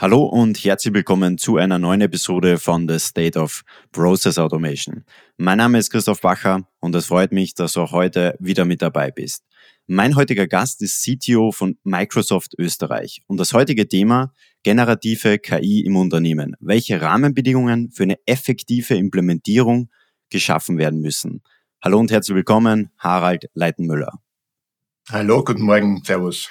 Hallo und herzlich willkommen zu einer neuen Episode von The State of Process Automation. Mein Name ist Christoph Bacher und es freut mich, dass du auch heute wieder mit dabei bist. Mein heutiger Gast ist CTO von Microsoft Österreich und das heutige Thema generative KI im Unternehmen. Welche Rahmenbedingungen für eine effektive Implementierung geschaffen werden müssen. Hallo und herzlich willkommen, Harald Leitenmüller. Hallo, guten Morgen, Servus.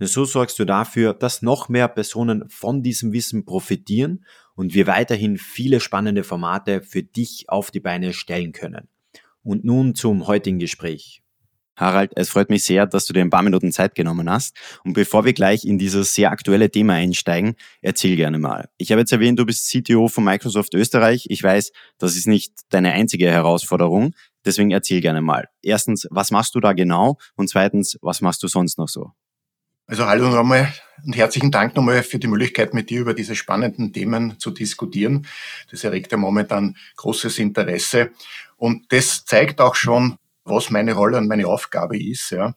Denn so sorgst du dafür, dass noch mehr Personen von diesem Wissen profitieren und wir weiterhin viele spannende Formate für dich auf die Beine stellen können. Und nun zum heutigen Gespräch. Harald, es freut mich sehr, dass du dir ein paar Minuten Zeit genommen hast. Und bevor wir gleich in dieses sehr aktuelle Thema einsteigen, erzähl gerne mal. Ich habe jetzt erwähnt, du bist CTO von Microsoft Österreich. Ich weiß, das ist nicht deine einzige Herausforderung. Deswegen erzähl gerne mal. Erstens, was machst du da genau? Und zweitens, was machst du sonst noch so? Also hallo nochmal und herzlichen Dank nochmal für die Möglichkeit, mit dir über diese spannenden Themen zu diskutieren. Das erregt ja momentan großes Interesse. Und das zeigt auch schon, was meine Rolle und meine Aufgabe ist. Ja.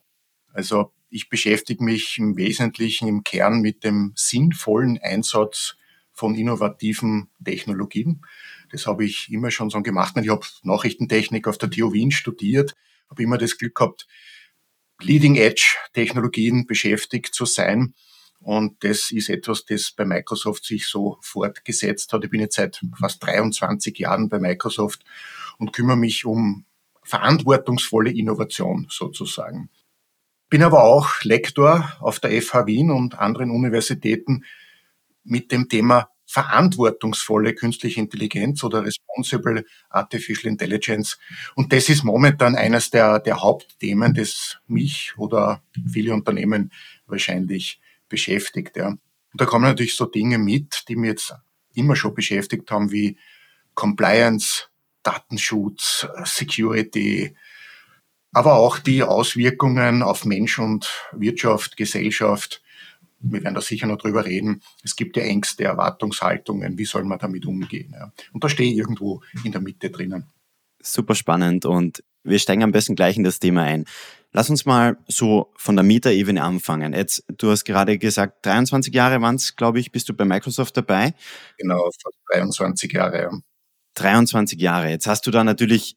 Also ich beschäftige mich im Wesentlichen im Kern mit dem sinnvollen Einsatz von innovativen Technologien. Das habe ich immer schon so gemacht. Ich habe Nachrichtentechnik auf der TU Wien studiert, habe immer das Glück gehabt, Leading-Edge-Technologien beschäftigt zu sein. Und das ist etwas, das bei Microsoft sich so fortgesetzt hat. Ich bin jetzt seit fast 23 Jahren bei Microsoft und kümmere mich um verantwortungsvolle Innovation sozusagen. Bin aber auch Lektor auf der FH Wien und anderen Universitäten mit dem Thema verantwortungsvolle künstliche Intelligenz oder Responsible Artificial Intelligence. Und das ist momentan eines der, der Hauptthemen, das mich oder viele Unternehmen wahrscheinlich beschäftigt. Ja. Und da kommen natürlich so Dinge mit, die mir jetzt immer schon beschäftigt haben, wie Compliance, Datenschutz, Security, aber auch die Auswirkungen auf Mensch und Wirtschaft, Gesellschaft, wir werden da sicher noch drüber reden. Es gibt ja Ängste, Erwartungshaltungen. Wie soll man damit umgehen? Ja? Und da stehe ich irgendwo in der Mitte drinnen. Super spannend und wir steigen am besten gleich in das Thema ein. Lass uns mal so von der Mieterebene anfangen. Jetzt, du hast gerade gesagt, 23 Jahre waren es, glaube ich, bist du bei Microsoft dabei. Genau, 23 Jahre. Ja. 23 Jahre. Jetzt hast du da natürlich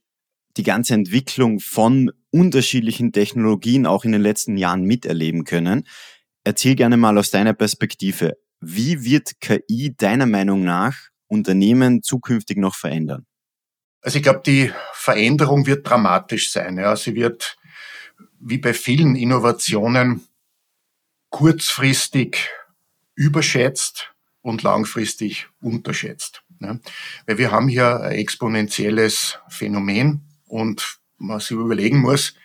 die ganze Entwicklung von unterschiedlichen Technologien auch in den letzten Jahren miterleben können. Erzähl gerne mal aus deiner Perspektive, wie wird KI deiner Meinung nach Unternehmen zukünftig noch verändern? Also ich glaube, die Veränderung wird dramatisch sein. Ja. Sie wird, wie bei vielen Innovationen, kurzfristig überschätzt und langfristig unterschätzt. Ja. Weil wir haben hier ein exponentielles Phänomen und man sich überlegen muss,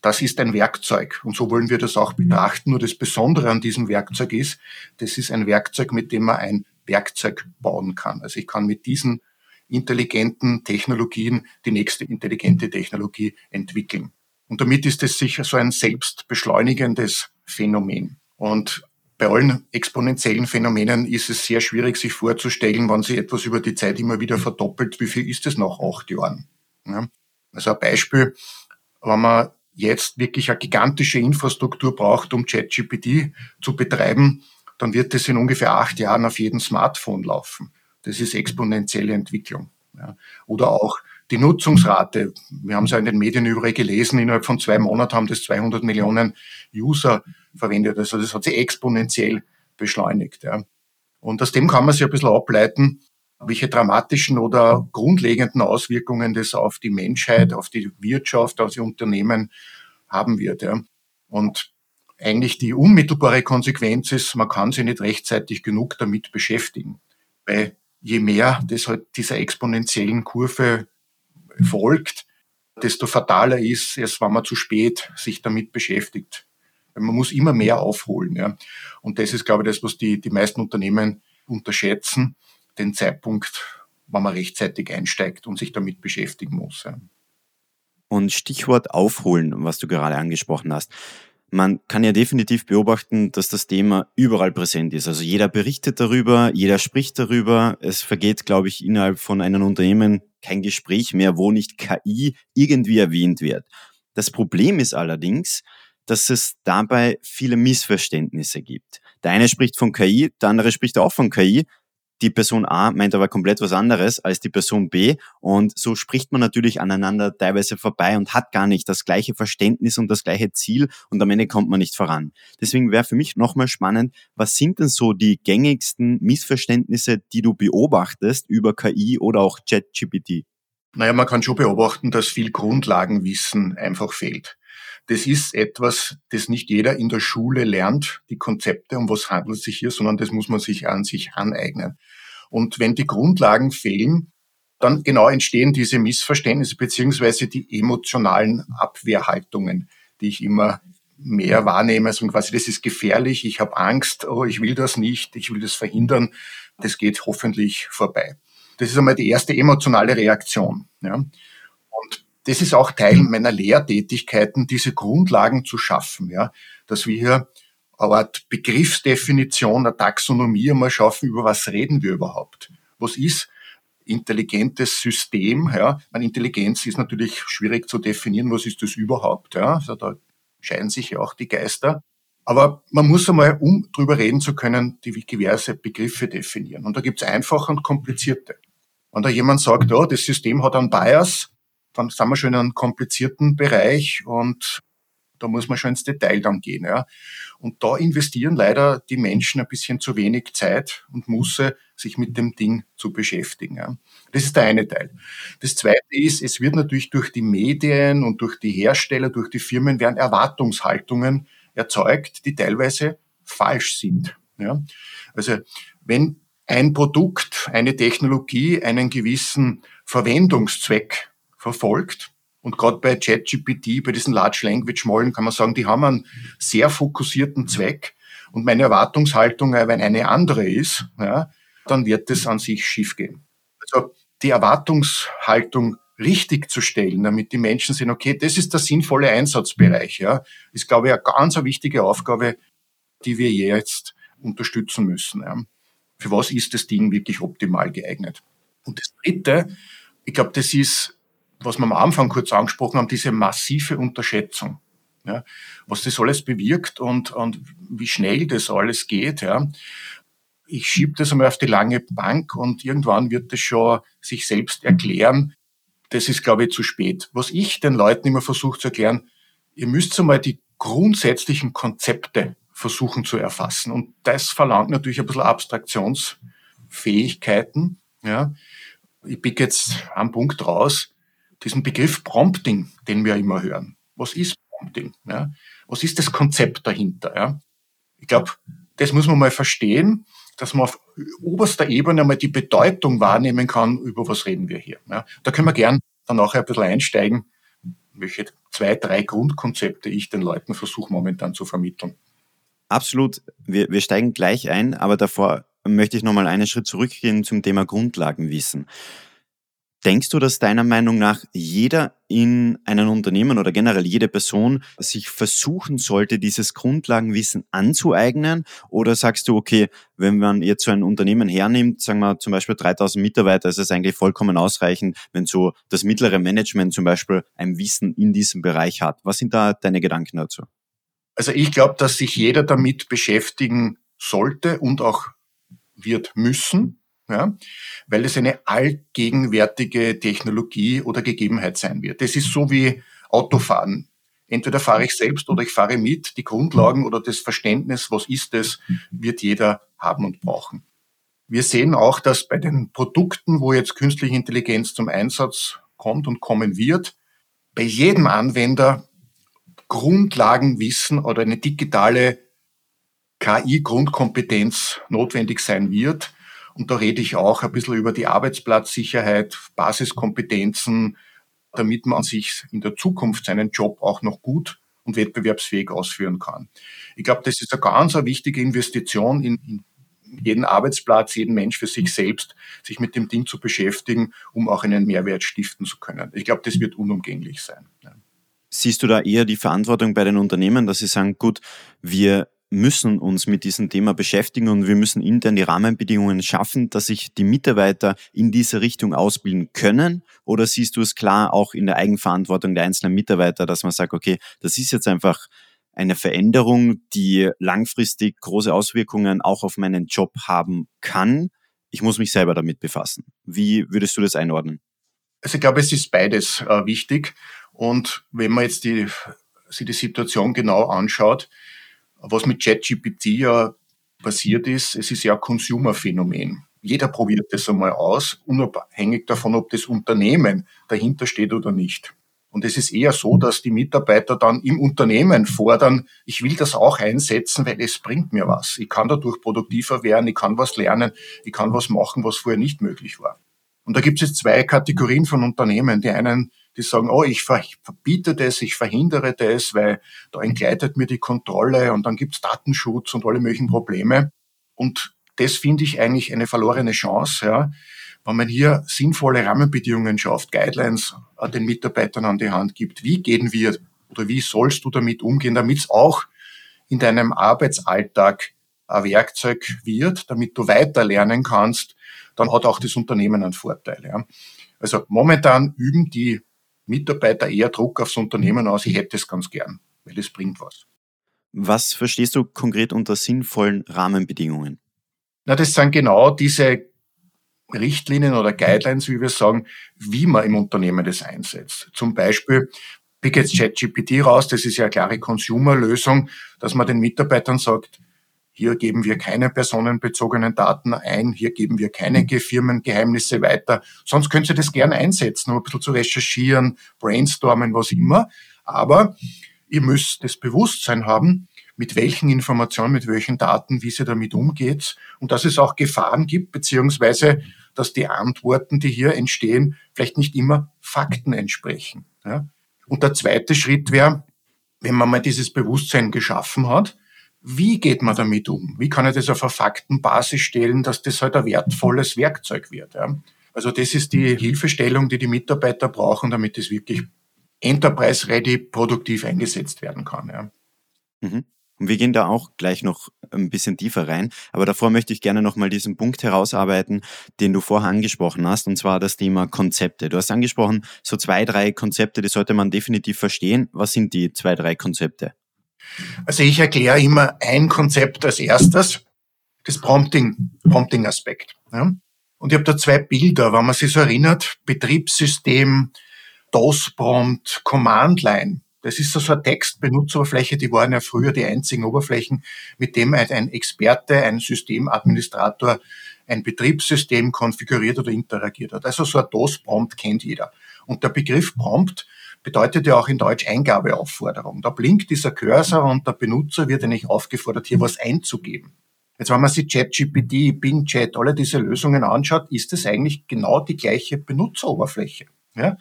das ist ein Werkzeug und so wollen wir das auch betrachten. Nur das Besondere an diesem Werkzeug ist, das ist ein Werkzeug, mit dem man ein Werkzeug bauen kann. Also ich kann mit diesen intelligenten Technologien die nächste intelligente Technologie entwickeln. Und damit ist es sicher so ein selbstbeschleunigendes Phänomen. Und bei allen exponentiellen Phänomenen ist es sehr schwierig, sich vorzustellen, wenn sich etwas über die Zeit immer wieder verdoppelt, wie viel ist es nach acht Jahren? Ja. Also ein Beispiel, wenn man jetzt wirklich eine gigantische Infrastruktur braucht, um ChatGPT zu betreiben, dann wird es in ungefähr acht Jahren auf jedem Smartphone laufen. Das ist exponentielle Entwicklung. Ja. Oder auch die Nutzungsrate. Wir haben es ja in den Medien überall gelesen, innerhalb von zwei Monaten haben das 200 Millionen User verwendet. Also das hat sich exponentiell beschleunigt. Ja. Und aus dem kann man sich ein bisschen ableiten, welche dramatischen oder grundlegenden Auswirkungen das auf die Menschheit, auf die Wirtschaft, auf die Unternehmen haben wird. Ja. Und eigentlich die unmittelbare Konsequenz ist, man kann sich nicht rechtzeitig genug damit beschäftigen. Weil je mehr das halt dieser exponentiellen Kurve folgt, desto fataler ist es, wenn man zu spät sich damit beschäftigt. Man muss immer mehr aufholen. Ja. Und das ist, glaube ich, das, was die, die meisten Unternehmen unterschätzen den Zeitpunkt, wenn man rechtzeitig einsteigt und sich damit beschäftigen muss. Und Stichwort aufholen, was du gerade angesprochen hast. Man kann ja definitiv beobachten, dass das Thema überall präsent ist. Also jeder berichtet darüber, jeder spricht darüber. Es vergeht, glaube ich, innerhalb von einem Unternehmen kein Gespräch mehr, wo nicht KI irgendwie erwähnt wird. Das Problem ist allerdings, dass es dabei viele Missverständnisse gibt. Der eine spricht von KI, der andere spricht auch von KI, die Person A meint aber komplett was anderes als die Person B und so spricht man natürlich aneinander teilweise vorbei und hat gar nicht das gleiche Verständnis und das gleiche Ziel und am Ende kommt man nicht voran. Deswegen wäre für mich nochmal spannend, was sind denn so die gängigsten Missverständnisse, die du beobachtest über KI oder auch ChatGPT? Naja, man kann schon beobachten, dass viel Grundlagenwissen einfach fehlt. Das ist etwas, das nicht jeder in der Schule lernt, die Konzepte, um was handelt es sich hier, sondern das muss man sich an sich aneignen. Und wenn die Grundlagen fehlen, dann genau entstehen diese Missverständnisse beziehungsweise die emotionalen Abwehrhaltungen, die ich immer mehr wahrnehme. Also quasi, das ist gefährlich, ich habe Angst, oh, ich will das nicht, ich will das verhindern. Das geht hoffentlich vorbei. Das ist einmal die erste emotionale Reaktion. Ja. Das ist auch Teil meiner Lehrtätigkeiten, diese Grundlagen zu schaffen, ja, dass wir hier eine Art Begriffsdefinition, eine Taxonomie einmal schaffen, über was reden wir überhaupt? Was ist intelligentes System? Ja, meine Intelligenz ist natürlich schwierig zu definieren. Was ist das überhaupt? Ja, also da scheiden sich ja auch die Geister. Aber man muss einmal, um drüber reden zu können, die diverse Begriffe definieren. Und da gibt es einfache und komplizierte. Wenn da jemand sagt, oh, das System hat einen Bias, dann sind wir schon in einem komplizierten Bereich und da muss man schon ins Detail dann gehen. Ja. Und da investieren leider die Menschen ein bisschen zu wenig Zeit und Musse, sich mit dem Ding zu beschäftigen. Ja. Das ist der eine Teil. Das zweite ist, es wird natürlich durch die Medien und durch die Hersteller, durch die Firmen werden Erwartungshaltungen erzeugt, die teilweise falsch sind. Ja. Also wenn ein Produkt, eine Technologie einen gewissen Verwendungszweck verfolgt. Und gerade bei ChatGPT, bei diesen Large Language Modellen kann man sagen, die haben einen sehr fokussierten Zweck. Und meine Erwartungshaltung, äh, wenn eine andere ist, ja, dann wird es an sich schief gehen. Also die Erwartungshaltung richtig zu stellen, damit die Menschen sehen, okay, das ist der sinnvolle Einsatzbereich, ja, ist, glaube ich, eine ganz wichtige Aufgabe, die wir jetzt unterstützen müssen. Ja. Für was ist das Ding wirklich optimal geeignet? Und das Dritte, ich glaube, das ist was wir am Anfang kurz angesprochen haben, diese massive Unterschätzung. Ja, was das alles bewirkt und, und wie schnell das alles geht. Ja. Ich schiebe das einmal auf die lange Bank und irgendwann wird das schon sich selbst erklären. Das ist, glaube ich, zu spät. Was ich den Leuten immer versuche zu erklären, ihr müsst einmal die grundsätzlichen Konzepte versuchen zu erfassen. Und das verlangt natürlich ein bisschen Abstraktionsfähigkeiten. Ja. Ich pick jetzt einen Punkt raus diesen Begriff Prompting, den wir immer hören. Was ist Prompting? Ja? Was ist das Konzept dahinter? Ja? Ich glaube, das muss man mal verstehen, dass man auf oberster Ebene mal die Bedeutung wahrnehmen kann, über was reden wir hier. Ja? Da können wir gern dann nachher ein bisschen einsteigen, welche zwei, drei Grundkonzepte ich den Leuten versuche momentan zu vermitteln. Absolut. Wir, wir steigen gleich ein, aber davor möchte ich nochmal einen Schritt zurückgehen zum Thema Grundlagenwissen. Denkst du, dass deiner Meinung nach jeder in einem Unternehmen oder generell jede Person sich versuchen sollte, dieses Grundlagenwissen anzueignen? Oder sagst du, okay, wenn man jetzt so ein Unternehmen hernimmt, sagen wir zum Beispiel 3000 Mitarbeiter, ist es eigentlich vollkommen ausreichend, wenn so das mittlere Management zum Beispiel ein Wissen in diesem Bereich hat? Was sind da deine Gedanken dazu? Also ich glaube, dass sich jeder damit beschäftigen sollte und auch wird müssen ja, weil es eine allgegenwärtige Technologie oder Gegebenheit sein wird. Das ist so wie Autofahren. Entweder fahre ich selbst oder ich fahre mit. Die Grundlagen oder das Verständnis, was ist es, wird jeder haben und brauchen. Wir sehen auch, dass bei den Produkten, wo jetzt künstliche Intelligenz zum Einsatz kommt und kommen wird, bei jedem Anwender Grundlagenwissen oder eine digitale KI-Grundkompetenz notwendig sein wird, und da rede ich auch ein bisschen über die Arbeitsplatzsicherheit, Basiskompetenzen, damit man sich in der Zukunft seinen Job auch noch gut und wettbewerbsfähig ausführen kann. Ich glaube, das ist eine ganz eine wichtige Investition in, in jeden Arbeitsplatz, jeden Mensch für sich selbst, sich mit dem Ding zu beschäftigen, um auch einen Mehrwert stiften zu können. Ich glaube, das wird unumgänglich sein. Siehst du da eher die Verantwortung bei den Unternehmen, dass sie sagen, gut, wir müssen uns mit diesem Thema beschäftigen und wir müssen intern die Rahmenbedingungen schaffen, dass sich die Mitarbeiter in diese Richtung ausbilden können? Oder siehst du es klar auch in der Eigenverantwortung der einzelnen Mitarbeiter, dass man sagt, okay, das ist jetzt einfach eine Veränderung, die langfristig große Auswirkungen auch auf meinen Job haben kann? Ich muss mich selber damit befassen. Wie würdest du das einordnen? Also ich glaube, es ist beides äh, wichtig. Und wenn man jetzt die, sich die Situation genau anschaut, was mit ChatGPT ja passiert ist, es ist ja ein Consumer-Phänomen. Jeder probiert das einmal aus, unabhängig davon, ob das Unternehmen dahinter steht oder nicht. Und es ist eher so, dass die Mitarbeiter dann im Unternehmen fordern, ich will das auch einsetzen, weil es bringt mir was. Ich kann dadurch produktiver werden, ich kann was lernen, ich kann was machen, was vorher nicht möglich war. Und da gibt es jetzt zwei Kategorien von Unternehmen. Die einen die sagen, oh, ich verbiete das, ich verhindere das, weil da entgleitet mir die Kontrolle und dann gibt's Datenschutz und alle möglichen Probleme. Und das finde ich eigentlich eine verlorene Chance, ja, wenn man hier sinnvolle Rahmenbedingungen schafft, Guidelines den Mitarbeitern an die Hand gibt. Wie gehen wir oder wie sollst du damit umgehen, damit es auch in deinem Arbeitsalltag ein Werkzeug wird, damit du weiter lernen kannst, dann hat auch das Unternehmen einen Vorteil. Ja. Also momentan üben die Mitarbeiter eher Druck aufs Unternehmen aus, ich hätte es ganz gern, weil es bringt was. Was verstehst du konkret unter sinnvollen Rahmenbedingungen? Na, das sind genau diese Richtlinien oder Guidelines, wie wir sagen, wie man im Unternehmen das einsetzt. Zum Beispiel, pick jetzt ChatGPT raus, das ist ja eine klare Consumer-Lösung, dass man den Mitarbeitern sagt, hier geben wir keine personenbezogenen Daten ein, hier geben wir keine mhm. Firmengeheimnisse weiter. Sonst könnt ihr das gerne einsetzen, um ein bisschen zu recherchieren, brainstormen, was immer. Aber ihr müsst das Bewusstsein haben, mit welchen Informationen, mit welchen Daten, wie sie damit umgeht und dass es auch Gefahren gibt, beziehungsweise dass die Antworten, die hier entstehen, vielleicht nicht immer Fakten entsprechen. Ja? Und der zweite Schritt wäre, wenn man mal dieses Bewusstsein geschaffen hat, wie geht man damit um? Wie kann ich das auf eine Faktenbasis stellen, dass das halt ein wertvolles Werkzeug wird? Ja? Also das ist die Hilfestellung, die die Mitarbeiter brauchen, damit es wirklich enterprise-ready produktiv eingesetzt werden kann. Ja. Mhm. Und wir gehen da auch gleich noch ein bisschen tiefer rein. Aber davor möchte ich gerne nochmal diesen Punkt herausarbeiten, den du vorher angesprochen hast, und zwar das Thema Konzepte. Du hast angesprochen, so zwei, drei Konzepte, die sollte man definitiv verstehen. Was sind die zwei, drei Konzepte? Also ich erkläre immer ein Konzept als erstes, das Prompting, Prompting-Aspekt. Ja. Und ich habe da zwei Bilder, wenn man sich so erinnert, Betriebssystem, DOS-Prompt, Command-Line. Das ist so, so eine Textbenutzeroberfläche, die waren ja früher die einzigen Oberflächen, mit dem ein Experte, ein Systemadministrator ein Betriebssystem konfiguriert oder interagiert hat. Also so ein DOS-Prompt kennt jeder. Und der Begriff Prompt bedeutet ja auch in Deutsch Eingabeaufforderung. Da blinkt dieser Cursor und der Benutzer wird eigentlich aufgefordert, hier was einzugeben. Jetzt, wenn man sich ChatGPT, Bing Chat, alle diese Lösungen anschaut, ist es eigentlich genau die gleiche Benutzeroberfläche. Ja?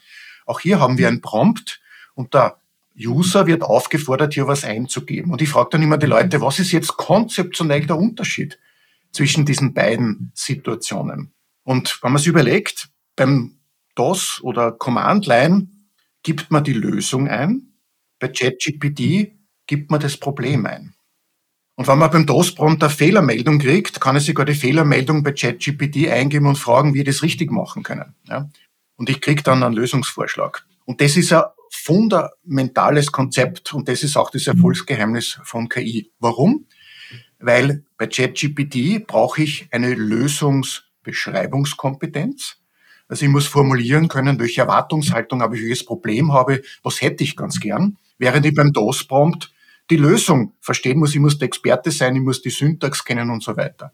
Auch hier haben wir ein Prompt und der User wird aufgefordert, hier was einzugeben. Und ich frage dann immer die Leute, was ist jetzt konzeptionell der Unterschied zwischen diesen beiden Situationen? Und wenn man sich überlegt, beim DOS oder Command Line gibt man die Lösung ein, bei ChatGPT gibt man das Problem ein. Und wenn man beim DOS-Prompt eine Fehlermeldung kriegt, kann ich sogar die Fehlermeldung bei ChatGPT eingeben und fragen, wie wir das richtig machen können. Ja? Und ich kriege dann einen Lösungsvorschlag. Und das ist ein fundamentales Konzept und das ist auch das Erfolgsgeheimnis von KI. Warum? Weil bei ChatGPT brauche ich eine Lösungsbeschreibungskompetenz. Also ich muss formulieren können, welche Erwartungshaltung habe ich, welches Problem habe, was hätte ich ganz gern. Während ich beim DOS-Prompt die Lösung verstehen muss, ich muss der Experte sein, ich muss die Syntax kennen und so weiter.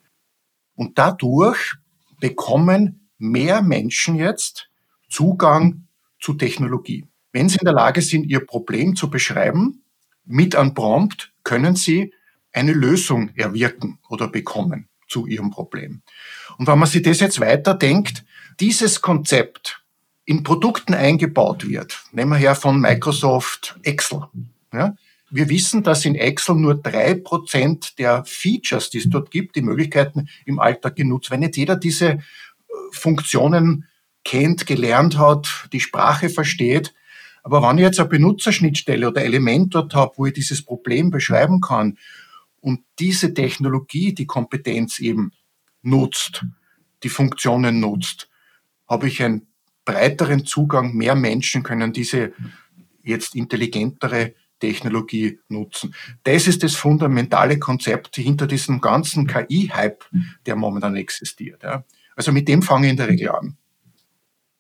Und dadurch bekommen mehr Menschen jetzt Zugang zu Technologie. Wenn sie in der Lage sind, ihr Problem zu beschreiben, mit einem Prompt können sie eine Lösung erwirken oder bekommen zu ihrem Problem. Und wenn man sich das jetzt weiterdenkt, dieses Konzept in Produkten eingebaut wird, nehmen wir her von Microsoft Excel, ja, wir wissen, dass in Excel nur drei Prozent der Features, die es dort gibt, die Möglichkeiten im Alltag genutzt werden. Nicht jeder diese äh, Funktionen kennt, gelernt hat, die Sprache versteht. Aber wenn ich jetzt eine Benutzerschnittstelle oder Element dort habe, wo ich dieses Problem beschreiben kann und diese Technologie die Kompetenz eben nutzt, die Funktionen nutzt, habe ich einen breiteren Zugang, mehr Menschen können diese jetzt intelligentere Technologie nutzen. Das ist das fundamentale Konzept hinter diesem ganzen KI-Hype, der momentan existiert. Also mit dem fange ich in der Regel an.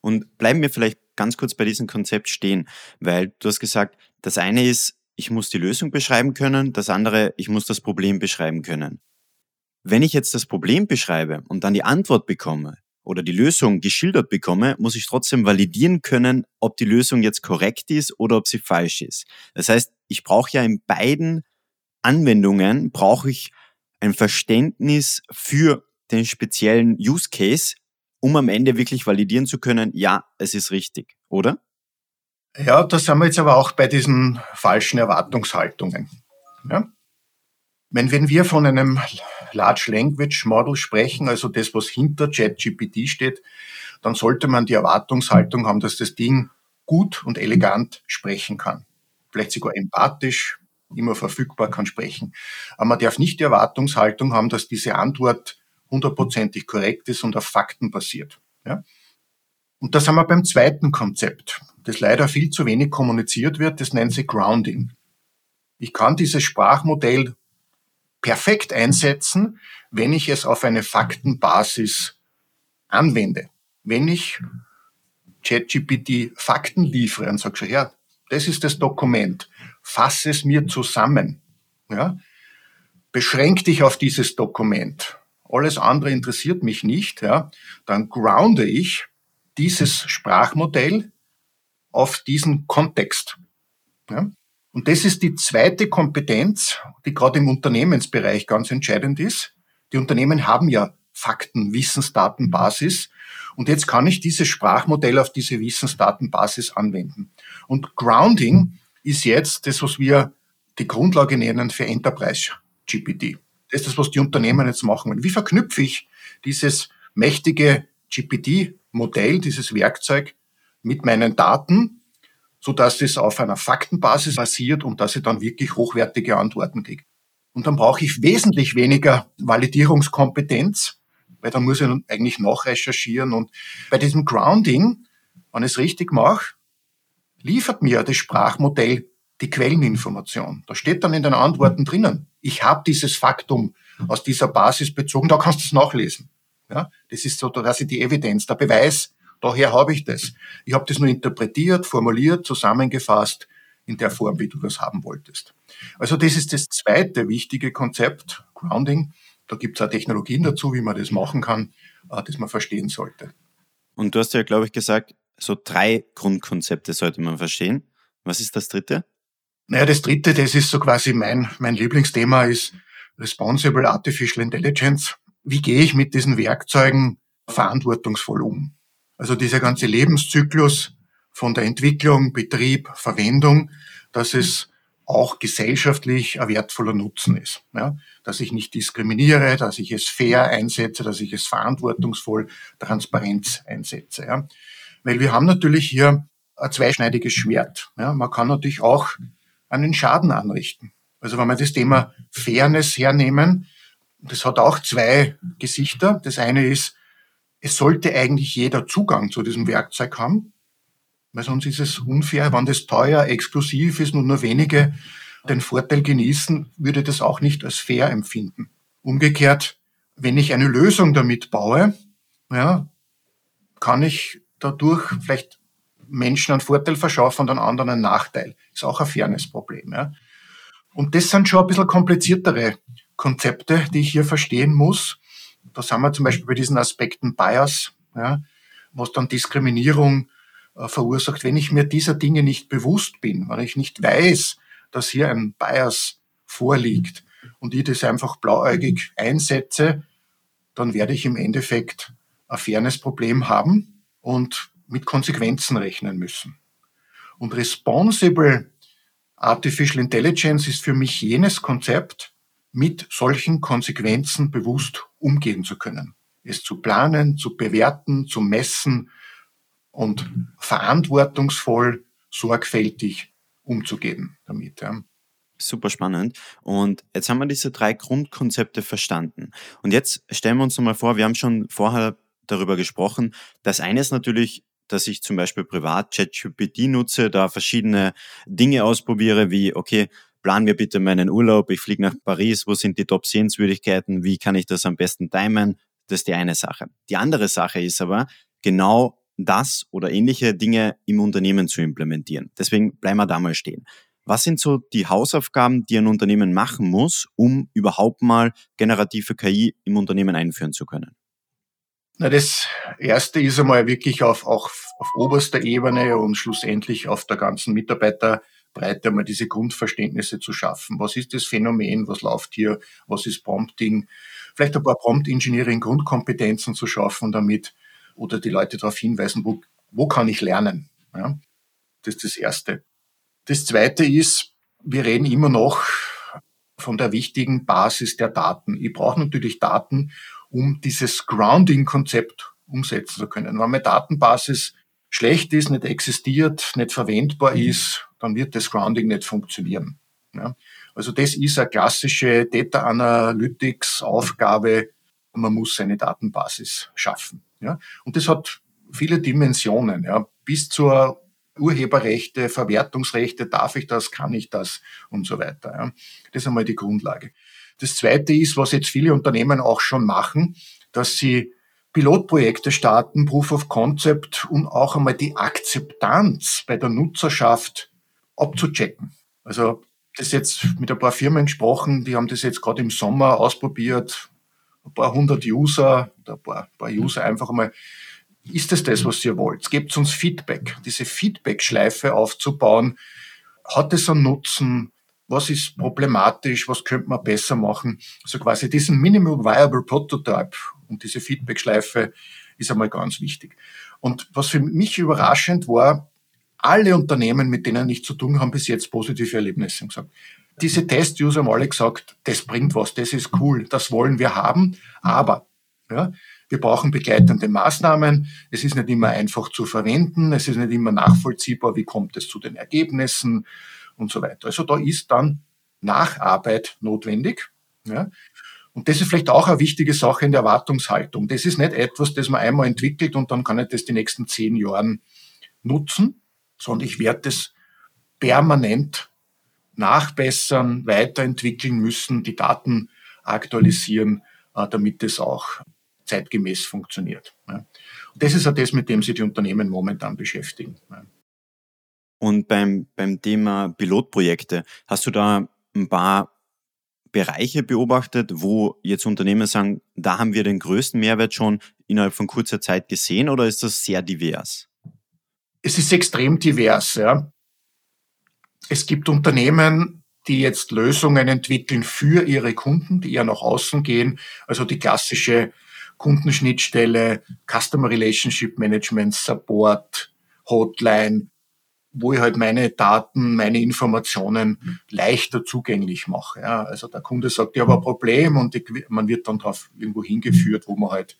Und bleiben wir vielleicht ganz kurz bei diesem Konzept stehen, weil du hast gesagt, das eine ist, ich muss die Lösung beschreiben können, das andere, ich muss das Problem beschreiben können. Wenn ich jetzt das Problem beschreibe und dann die Antwort bekomme, oder die Lösung geschildert bekomme, muss ich trotzdem validieren können, ob die Lösung jetzt korrekt ist oder ob sie falsch ist. Das heißt, ich brauche ja in beiden Anwendungen, brauche ich ein Verständnis für den speziellen Use Case, um am Ende wirklich validieren zu können, ja, es ist richtig, oder? Ja, da sind wir jetzt aber auch bei diesen falschen Erwartungshaltungen. Ja? Wenn, wenn wir von einem Large Language Model sprechen, also das, was hinter ChatGPT steht, dann sollte man die Erwartungshaltung haben, dass das Ding gut und elegant sprechen kann. Vielleicht sogar empathisch, immer verfügbar kann sprechen. Aber man darf nicht die Erwartungshaltung haben, dass diese Antwort hundertprozentig korrekt ist und auf Fakten basiert. Ja? Und da sind wir beim zweiten Konzept, das leider viel zu wenig kommuniziert wird, das nennt sich Grounding. Ich kann dieses Sprachmodell perfekt einsetzen, wenn ich es auf eine Faktenbasis anwende. Wenn ich ChatGPT Fakten liefere und sage, ja, das ist das Dokument, fasse es mir zusammen, ja, beschränk dich auf dieses Dokument, alles andere interessiert mich nicht, ja, dann grounde ich dieses Sprachmodell auf diesen Kontext. Ja. Und das ist die zweite Kompetenz, die gerade im Unternehmensbereich ganz entscheidend ist. Die Unternehmen haben ja Fakten, Wissensdatenbasis. Und jetzt kann ich dieses Sprachmodell auf diese Wissensdatenbasis anwenden. Und Grounding ist jetzt das, was wir die Grundlage nennen für Enterprise GPT. Das ist das, was die Unternehmen jetzt machen. Wie verknüpfe ich dieses mächtige GPT-Modell, dieses Werkzeug mit meinen Daten, so dass es auf einer Faktenbasis basiert und dass ich dann wirklich hochwertige Antworten kriege. Und dann brauche ich wesentlich weniger Validierungskompetenz, weil dann muss ich eigentlich nachrecherchieren. Und bei diesem Grounding, wenn ich es richtig mache, liefert mir das Sprachmodell die Quelleninformation. Da steht dann in den Antworten drinnen, ich habe dieses Faktum aus dieser Basis bezogen, da kannst du es nachlesen. Ja, das ist so quasi die Evidenz, der Beweis, Daher habe ich das. Ich habe das nur interpretiert, formuliert, zusammengefasst in der Form, wie du das haben wolltest. Also das ist das zweite wichtige Konzept, Grounding. Da gibt es auch Technologien dazu, wie man das machen kann, äh, das man verstehen sollte. Und du hast ja, glaube ich, gesagt, so drei Grundkonzepte sollte man verstehen. Was ist das dritte? Naja, das dritte, das ist so quasi mein, mein Lieblingsthema, ist Responsible Artificial Intelligence. Wie gehe ich mit diesen Werkzeugen verantwortungsvoll um? Also dieser ganze Lebenszyklus von der Entwicklung, Betrieb, Verwendung, dass es auch gesellschaftlich ein wertvoller Nutzen ist. Ja? Dass ich nicht diskriminiere, dass ich es fair einsetze, dass ich es verantwortungsvoll, Transparenz einsetze. Ja? Weil wir haben natürlich hier ein zweischneidiges Schwert. Ja? Man kann natürlich auch einen Schaden anrichten. Also wenn wir das Thema Fairness hernehmen, das hat auch zwei Gesichter. Das eine ist, es sollte eigentlich jeder Zugang zu diesem Werkzeug haben, weil sonst ist es unfair, wenn das teuer, exklusiv ist und nur wenige den Vorteil genießen, würde das auch nicht als fair empfinden. Umgekehrt, wenn ich eine Lösung damit baue, ja, kann ich dadurch vielleicht Menschen einen Vorteil verschaffen und einen anderen einen Nachteil. Ist auch ein Fairness-Problem. Ja. Und das sind schon ein bisschen kompliziertere Konzepte, die ich hier verstehen muss. Da sind wir zum Beispiel bei diesen Aspekten Bias, ja, was dann Diskriminierung äh, verursacht. Wenn ich mir dieser Dinge nicht bewusst bin, wenn ich nicht weiß, dass hier ein Bias vorliegt und ich das einfach blauäugig einsetze, dann werde ich im Endeffekt ein Fairness-Problem haben und mit Konsequenzen rechnen müssen. Und responsible Artificial Intelligence ist für mich jenes Konzept, mit solchen Konsequenzen bewusst umgehen zu können. Es zu planen, zu bewerten, zu messen und verantwortungsvoll, sorgfältig umzugehen damit. Ja. Super spannend. Und jetzt haben wir diese drei Grundkonzepte verstanden. Und jetzt stellen wir uns nochmal vor, wir haben schon vorher darüber gesprochen. Das eine ist natürlich, dass ich zum Beispiel privat ChatGPT nutze, da verschiedene Dinge ausprobiere, wie, okay, plan mir bitte meinen Urlaub, ich fliege nach Paris, wo sind die Top-Sehenswürdigkeiten, wie kann ich das am besten timen? Das ist die eine Sache. Die andere Sache ist aber, genau das oder ähnliche Dinge im Unternehmen zu implementieren. Deswegen bleiben wir da mal stehen. Was sind so die Hausaufgaben, die ein Unternehmen machen muss, um überhaupt mal generative KI im Unternehmen einführen zu können? Na, das erste ist einmal wirklich auf, auch auf oberster Ebene und schlussendlich auf der ganzen Mitarbeiterbreite einmal diese Grundverständnisse zu schaffen. Was ist das Phänomen? Was läuft hier? Was ist Prompting? Vielleicht ein paar Prompt-Engineering-Grundkompetenzen zu schaffen damit oder die Leute darauf hinweisen, wo, wo kann ich lernen? Ja? Das ist das Erste. Das Zweite ist, wir reden immer noch von der wichtigen Basis der Daten. Ich brauche natürlich Daten, um dieses Grounding-Konzept umsetzen zu können. Wenn meine Datenbasis schlecht ist, nicht existiert, nicht verwendbar ist, dann wird das Grounding nicht funktionieren. Ja. Also das ist eine klassische Data Analytics Aufgabe. Man muss seine Datenbasis schaffen. Ja. Und das hat viele Dimensionen, ja, bis zur Urheberrechte, Verwertungsrechte, darf ich das, kann ich das und so weiter. Ja. Das ist einmal die Grundlage. Das Zweite ist, was jetzt viele Unternehmen auch schon machen, dass sie Pilotprojekte starten, Proof of Concept und auch einmal die Akzeptanz bei der Nutzerschaft abzuchecken. Also das jetzt mit ein paar Firmen gesprochen, die haben das jetzt gerade im Sommer ausprobiert, ein paar hundert User, ein paar, ein paar User einfach einmal ist es das, was ihr wollt? Gebt uns Feedback. Diese Feedback-Schleife aufzubauen, hat es einen Nutzen? Was ist problematisch? Was könnte man besser machen? Also quasi diesen Minimal Viable Prototype und diese Feedback-Schleife ist einmal ganz wichtig. Und was für mich überraschend war, alle Unternehmen, mit denen ich zu tun habe, bis jetzt positive Erlebnisse gesagt. Diese Test-User haben alle gesagt, das bringt was, das ist cool, das wollen wir haben, aber ja, wir brauchen begleitende Maßnahmen. Es ist nicht immer einfach zu verwenden. Es ist nicht immer nachvollziehbar, wie kommt es zu den Ergebnissen und so weiter. Also da ist dann Nacharbeit notwendig. Ja. Und das ist vielleicht auch eine wichtige Sache in der Erwartungshaltung. Das ist nicht etwas, das man einmal entwickelt und dann kann ich das die nächsten zehn Jahren nutzen, sondern ich werde das permanent nachbessern, weiterentwickeln müssen, die Daten aktualisieren, äh, damit es auch zeitgemäß funktioniert. Und das ist ja das, mit dem sich die Unternehmen momentan beschäftigen. Und beim, beim Thema Pilotprojekte, hast du da ein paar Bereiche beobachtet, wo jetzt Unternehmen sagen, da haben wir den größten Mehrwert schon innerhalb von kurzer Zeit gesehen oder ist das sehr divers? Es ist extrem divers. Ja. Es gibt Unternehmen, die jetzt Lösungen entwickeln für ihre Kunden, die eher nach außen gehen. Also die klassische Kundenschnittstelle, Customer Relationship Management, Support, Hotline, wo ich halt meine Daten, meine Informationen leichter zugänglich mache. Ja, also der Kunde sagt, ich habe ein Problem und ich, man wird dann darauf irgendwo hingeführt, wo man halt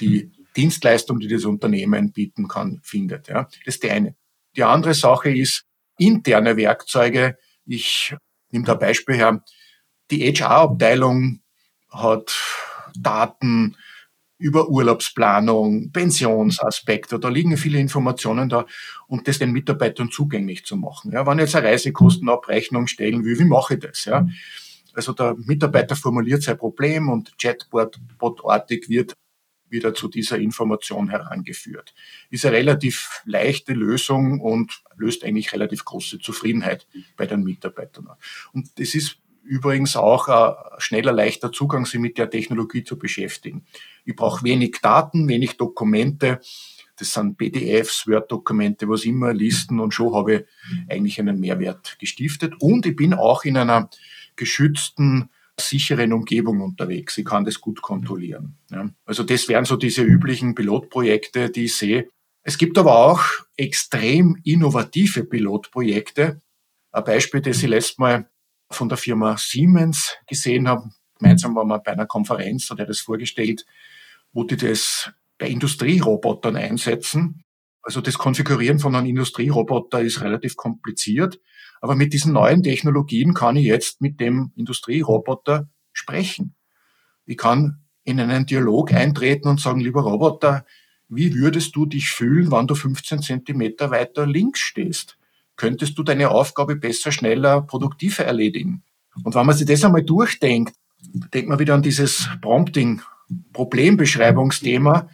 die Dienstleistung, die das Unternehmen bieten kann, findet. Ja, das ist die eine. Die andere Sache ist interne Werkzeuge. Ich nehme da Beispiel her. Die HR-Abteilung hat Daten über Urlaubsplanung, Pensionsaspekte, da liegen viele Informationen da und das den Mitarbeitern zugänglich zu machen. Ja, wenn ich jetzt eine Reisekostenabrechnung stellen will, wie mache ich das? Ja? Also der Mitarbeiter formuliert sein Problem und Chatbot-artig wird wieder zu dieser Information herangeführt. Ist eine relativ leichte Lösung und löst eigentlich relativ große Zufriedenheit bei den Mitarbeitern. Und das ist übrigens auch ein schneller, leichter Zugang, sich mit der Technologie zu beschäftigen. Ich brauche wenig Daten, wenig Dokumente. Das sind PDFs, Word-Dokumente, was immer, Listen und schon habe ich eigentlich einen Mehrwert gestiftet. Und ich bin auch in einer geschützten, sicheren Umgebung unterwegs. Ich kann das gut kontrollieren. Ja. Also das wären so diese üblichen Pilotprojekte, die ich sehe. Es gibt aber auch extrem innovative Pilotprojekte, Ein Beispiel, das ich letztes Mal von der Firma Siemens gesehen habe. Gemeinsam waren wir bei einer Konferenz, hat er das vorgestellt, wo die das bei Industrierobotern einsetzen. Also das Konfigurieren von einem Industrieroboter ist relativ kompliziert. Aber mit diesen neuen Technologien kann ich jetzt mit dem Industrieroboter sprechen. Ich kann in einen Dialog eintreten und sagen, lieber Roboter, wie würdest du dich fühlen, wenn du 15 Zentimeter weiter links stehst? Könntest du deine Aufgabe besser, schneller, produktiver erledigen? Und wenn man sich das einmal durchdenkt, denkt man wieder an dieses Prompting, Problembeschreibungsthema.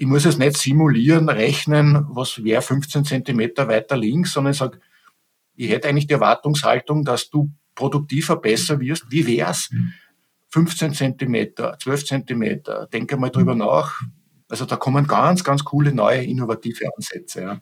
Ich muss es nicht simulieren, rechnen, was wäre 15 Zentimeter weiter links, sondern ich sage, ich hätte eigentlich die Erwartungshaltung, dass du produktiver, besser wirst. Wie wär's? 15 Zentimeter, 12 Zentimeter, denke mal drüber nach. Also da kommen ganz, ganz coole neue innovative Ansätze. Ja.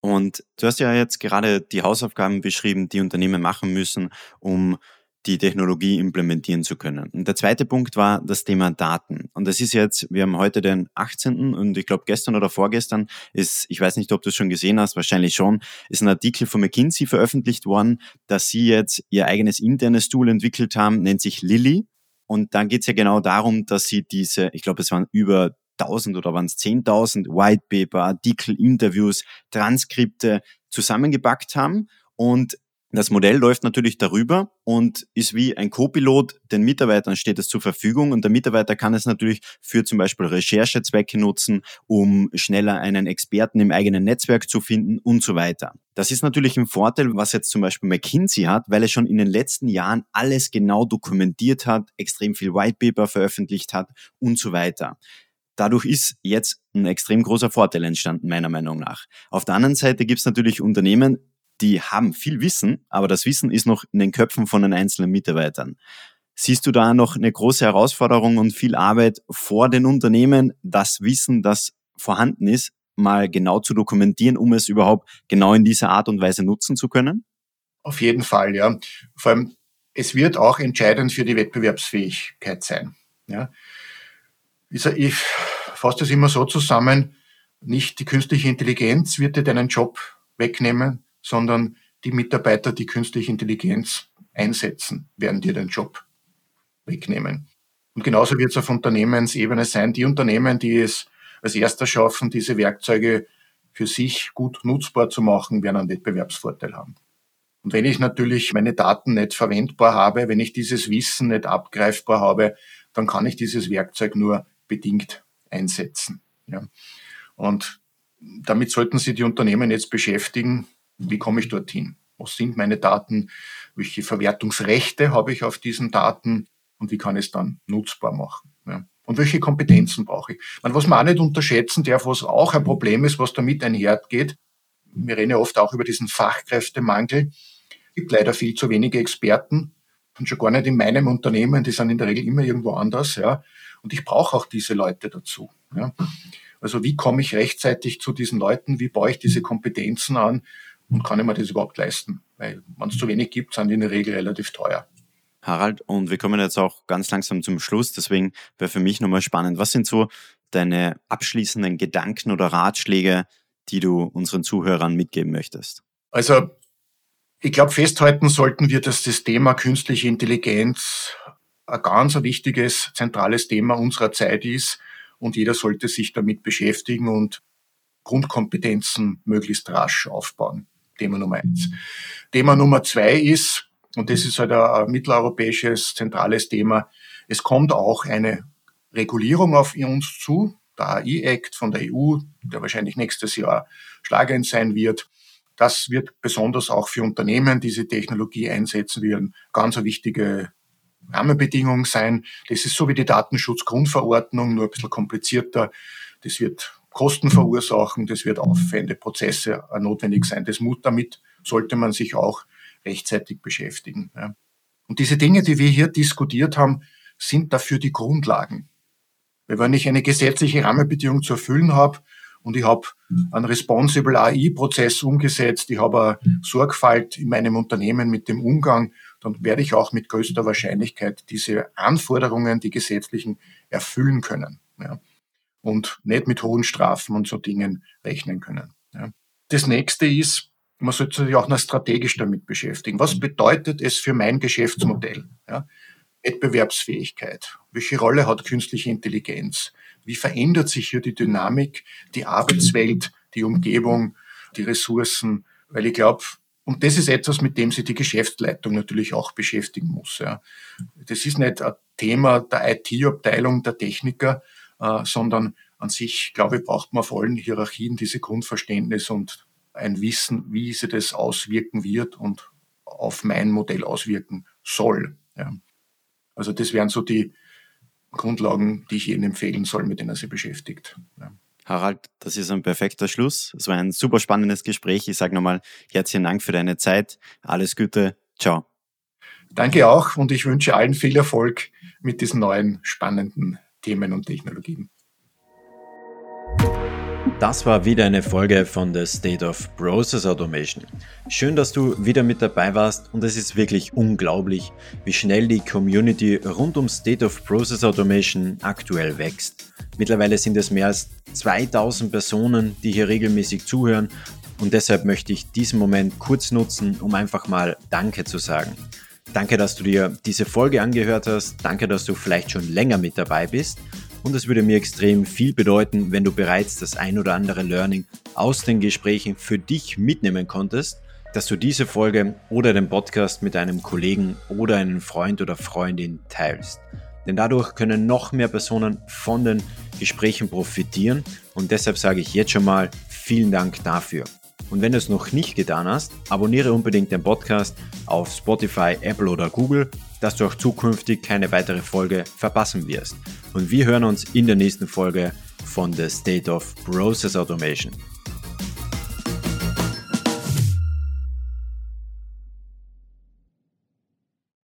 Und du hast ja jetzt gerade die Hausaufgaben beschrieben, die Unternehmen machen müssen, um die Technologie implementieren zu können. Und der zweite Punkt war das Thema Daten. Und das ist jetzt, wir haben heute den 18. und ich glaube gestern oder vorgestern ist, ich weiß nicht, ob du es schon gesehen hast, wahrscheinlich schon, ist ein Artikel von McKinsey veröffentlicht worden, dass sie jetzt ihr eigenes internes Tool entwickelt haben, nennt sich Lilly. Und dann geht es ja genau darum, dass sie diese, ich glaube, es waren über 1000 oder waren es 10.000 Whitepaper, Artikel, Interviews, Transkripte zusammengepackt haben und das Modell läuft natürlich darüber und ist wie ein Co-Pilot. Den Mitarbeitern steht es zur Verfügung und der Mitarbeiter kann es natürlich für zum Beispiel Recherchezwecke nutzen, um schneller einen Experten im eigenen Netzwerk zu finden und so weiter. Das ist natürlich ein Vorteil, was jetzt zum Beispiel McKinsey hat, weil es schon in den letzten Jahren alles genau dokumentiert hat, extrem viel Whitepaper veröffentlicht hat und so weiter. Dadurch ist jetzt ein extrem großer Vorteil entstanden, meiner Meinung nach. Auf der anderen Seite gibt es natürlich Unternehmen, die haben viel Wissen, aber das Wissen ist noch in den Köpfen von den einzelnen Mitarbeitern. Siehst du da noch eine große Herausforderung und viel Arbeit vor den Unternehmen, das Wissen, das vorhanden ist, mal genau zu dokumentieren, um es überhaupt genau in dieser Art und Weise nutzen zu können? Auf jeden Fall, ja. Vor allem, es wird auch entscheidend für die Wettbewerbsfähigkeit sein. Ja. Ich, fasse das immer so zusammen, nicht die künstliche Intelligenz wird dir deinen Job wegnehmen, sondern die Mitarbeiter, die künstliche Intelligenz einsetzen, werden dir den Job wegnehmen. Und genauso wird es auf Unternehmensebene sein. Die Unternehmen, die es als erster schaffen, diese Werkzeuge für sich gut nutzbar zu machen, werden einen Wettbewerbsvorteil haben. Und wenn ich natürlich meine Daten nicht verwendbar habe, wenn ich dieses Wissen nicht abgreifbar habe, dann kann ich dieses Werkzeug nur bedingt einsetzen. Ja. Und damit sollten sich die Unternehmen jetzt beschäftigen, wie komme ich dorthin? Was sind meine Daten? Welche Verwertungsrechte habe ich auf diesen Daten? Und wie kann ich es dann nutzbar machen? Ja. Und welche Kompetenzen brauche ich? Meine, was man auch nicht unterschätzen darf, was auch ein Problem ist, was damit einhergeht, wir reden ja oft auch über diesen Fachkräftemangel. Es gibt leider viel zu wenige Experten. Und schon gar nicht in meinem Unternehmen, die sind in der Regel immer irgendwo anders, ja. Und ich brauche auch diese Leute dazu. Ja. Also wie komme ich rechtzeitig zu diesen Leuten? Wie baue ich diese Kompetenzen an? Und kann ich mir das überhaupt leisten? Weil wenn es zu wenig gibt, sind die in der Regel relativ teuer. Harald, und wir kommen jetzt auch ganz langsam zum Schluss, deswegen wäre für mich nochmal spannend, was sind so deine abschließenden Gedanken oder Ratschläge, die du unseren Zuhörern mitgeben möchtest? Also, ich glaube, festhalten sollten wir, dass das Thema künstliche Intelligenz ein ganz wichtiges, zentrales Thema unserer Zeit ist und jeder sollte sich damit beschäftigen und Grundkompetenzen möglichst rasch aufbauen. Thema Nummer eins. Thema Nummer zwei ist, und das ist halt ein mitteleuropäisches zentrales Thema, es kommt auch eine Regulierung auf uns zu, der AI-Act von der EU, der wahrscheinlich nächstes Jahr schlagend sein wird. Das wird besonders auch für Unternehmen, die diese Technologie einsetzen werden, ganz eine wichtige Rahmenbedingung sein. Das ist so wie die Datenschutzgrundverordnung, nur ein bisschen komplizierter. Das wird Kosten verursachen, das wird aufwändige Prozesse notwendig sein. Das muss, damit sollte man sich auch rechtzeitig beschäftigen. Und diese Dinge, die wir hier diskutiert haben, sind dafür die Grundlagen. Weil wenn ich eine gesetzliche Rahmenbedingung zu erfüllen habe und ich habe einen Responsible AI-Prozess umgesetzt, ich habe eine Sorgfalt in meinem Unternehmen mit dem Umgang, dann werde ich auch mit größter Wahrscheinlichkeit diese Anforderungen, die gesetzlichen, erfüllen können. Ja und nicht mit hohen Strafen und so Dingen rechnen können. Ja. Das nächste ist, man sollte sich auch noch strategisch damit beschäftigen. Was bedeutet es für mein Geschäftsmodell? Ja? Wettbewerbsfähigkeit. Welche Rolle hat künstliche Intelligenz? Wie verändert sich hier die Dynamik, die Arbeitswelt, die Umgebung, die Ressourcen? Weil ich glaube, und das ist etwas, mit dem sich die Geschäftsleitung natürlich auch beschäftigen muss. Ja. Das ist nicht ein Thema der IT-Abteilung, der Techniker, sondern an sich, glaube ich, braucht man vor allem Hierarchien, diese Grundverständnis und ein Wissen, wie sie das auswirken wird und auf mein Modell auswirken soll. Ja. Also das wären so die Grundlagen, die ich Ihnen empfehlen soll, mit denen er sich beschäftigt. Ja. Harald, das ist ein perfekter Schluss. Es war ein super spannendes Gespräch. Ich sage nochmal herzlichen Dank für deine Zeit. Alles Gute. Ciao. Danke auch und ich wünsche allen viel Erfolg mit diesen neuen spannenden Themen und Technologien. Das war wieder eine Folge von The State of Process Automation. Schön, dass du wieder mit dabei warst und es ist wirklich unglaublich, wie schnell die Community rund um State of Process Automation aktuell wächst. Mittlerweile sind es mehr als 2000 Personen, die hier regelmäßig zuhören und deshalb möchte ich diesen Moment kurz nutzen, um einfach mal Danke zu sagen. Danke, dass du dir diese Folge angehört hast. Danke, dass du vielleicht schon länger mit dabei bist. Und es würde mir extrem viel bedeuten, wenn du bereits das ein oder andere Learning aus den Gesprächen für dich mitnehmen konntest, dass du diese Folge oder den Podcast mit einem Kollegen oder einem Freund oder Freundin teilst. Denn dadurch können noch mehr Personen von den Gesprächen profitieren und deshalb sage ich jetzt schon mal vielen Dank dafür. Und wenn du es noch nicht getan hast, abonniere unbedingt den Podcast auf Spotify, Apple oder Google, dass du auch zukünftig keine weitere Folge verpassen wirst. Und wir hören uns in der nächsten Folge von The State of Process Automation.